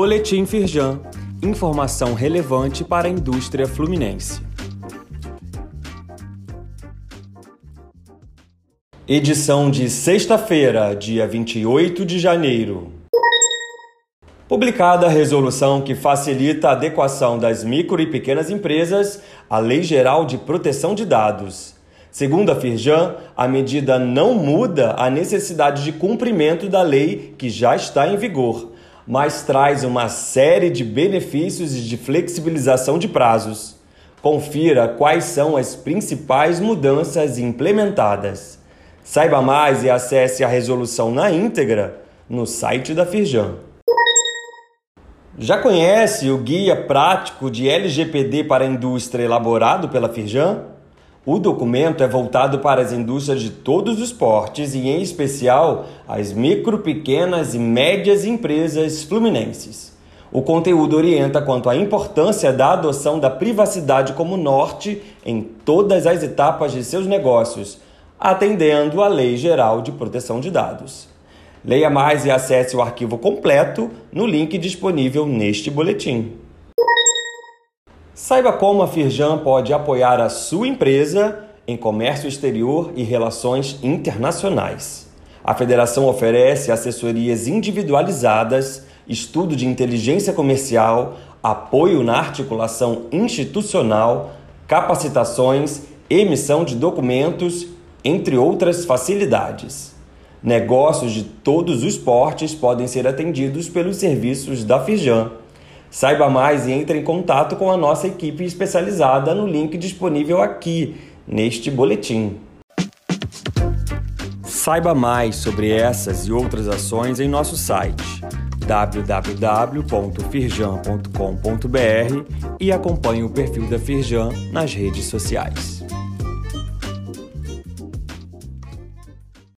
Boletim Firjan. Informação relevante para a indústria fluminense. Edição de sexta-feira, dia 28 de janeiro. Publicada a resolução que facilita a adequação das micro e pequenas empresas à Lei Geral de Proteção de Dados. Segundo a Firjan, a medida não muda a necessidade de cumprimento da lei que já está em vigor, mas traz uma série de benefícios e de flexibilização de prazos. Confira quais são as principais mudanças implementadas. Saiba mais e acesse a resolução na íntegra no site da Firjan. Já conhece o Guia Prático de LGPD para a Indústria elaborado pela Firjan? O documento é voltado para as indústrias de todos os portes e, em especial, as micro, pequenas e médias empresas fluminenses. O conteúdo orienta quanto à importância da adoção da privacidade como norte em todas as etapas de seus negócios, atendendo à Lei Geral de Proteção de Dados. Leia mais e acesse o arquivo completo no link disponível neste boletim. Saiba como a Firjan pode apoiar a sua empresa em comércio exterior e relações internacionais. A federação oferece assessorias individualizadas, estudo de inteligência comercial, apoio na articulação institucional, capacitações, emissão de documentos, entre outras facilidades. Negócios de todos os portes podem ser atendidos pelos serviços da Firjan. Saiba mais e entre em contato com a nossa equipe especializada no link disponível aqui, neste boletim. Saiba mais sobre essas e outras ações em nosso site www.firjan.com.br e acompanhe o perfil da Firjan nas redes sociais.